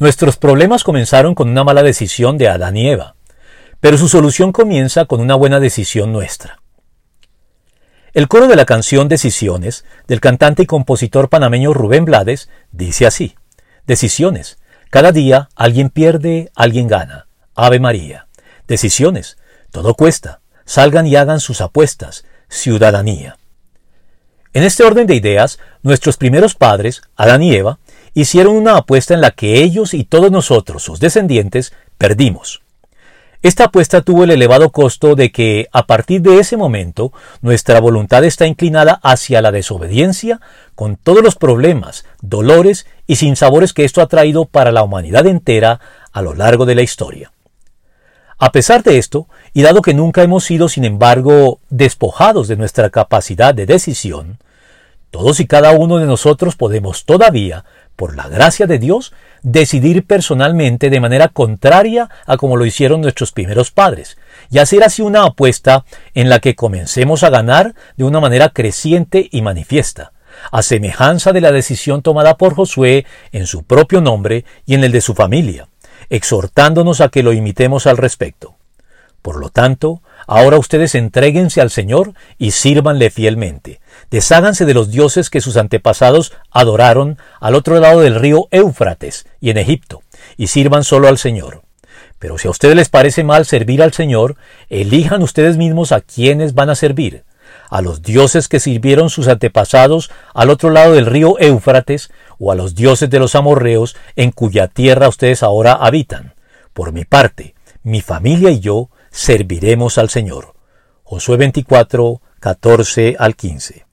Nuestros problemas comenzaron con una mala decisión de Adán y Eva, pero su solución comienza con una buena decisión nuestra. El coro de la canción Decisiones, del cantante y compositor panameño Rubén Blades, dice así, Decisiones. Cada día alguien pierde, alguien gana. Ave María. Decisiones. Todo cuesta. Salgan y hagan sus apuestas. Ciudadanía. En este orden de ideas, nuestros primeros padres, Adán y Eva, hicieron una apuesta en la que ellos y todos nosotros, sus descendientes, perdimos. Esta apuesta tuvo el elevado costo de que, a partir de ese momento, nuestra voluntad está inclinada hacia la desobediencia, con todos los problemas, dolores y sinsabores que esto ha traído para la humanidad entera a lo largo de la historia. A pesar de esto, y dado que nunca hemos sido, sin embargo, despojados de nuestra capacidad de decisión, todos y cada uno de nosotros podemos todavía, por la gracia de Dios, decidir personalmente de manera contraria a como lo hicieron nuestros primeros padres, y hacer así una apuesta en la que comencemos a ganar de una manera creciente y manifiesta, a semejanza de la decisión tomada por Josué en su propio nombre y en el de su familia, exhortándonos a que lo imitemos al respecto. Por lo tanto, ahora ustedes entréguense al Señor y sírvanle fielmente. Desháganse de los dioses que sus antepasados adoraron al otro lado del río Éufrates y en Egipto, y sirvan solo al Señor. Pero si a ustedes les parece mal servir al Señor, elijan ustedes mismos a quienes van a servir, a los dioses que sirvieron sus antepasados al otro lado del río Éufrates, o a los dioses de los amorreos en cuya tierra ustedes ahora habitan. Por mi parte, mi familia y yo serviremos al Señor. Josué 24, 14 al 15.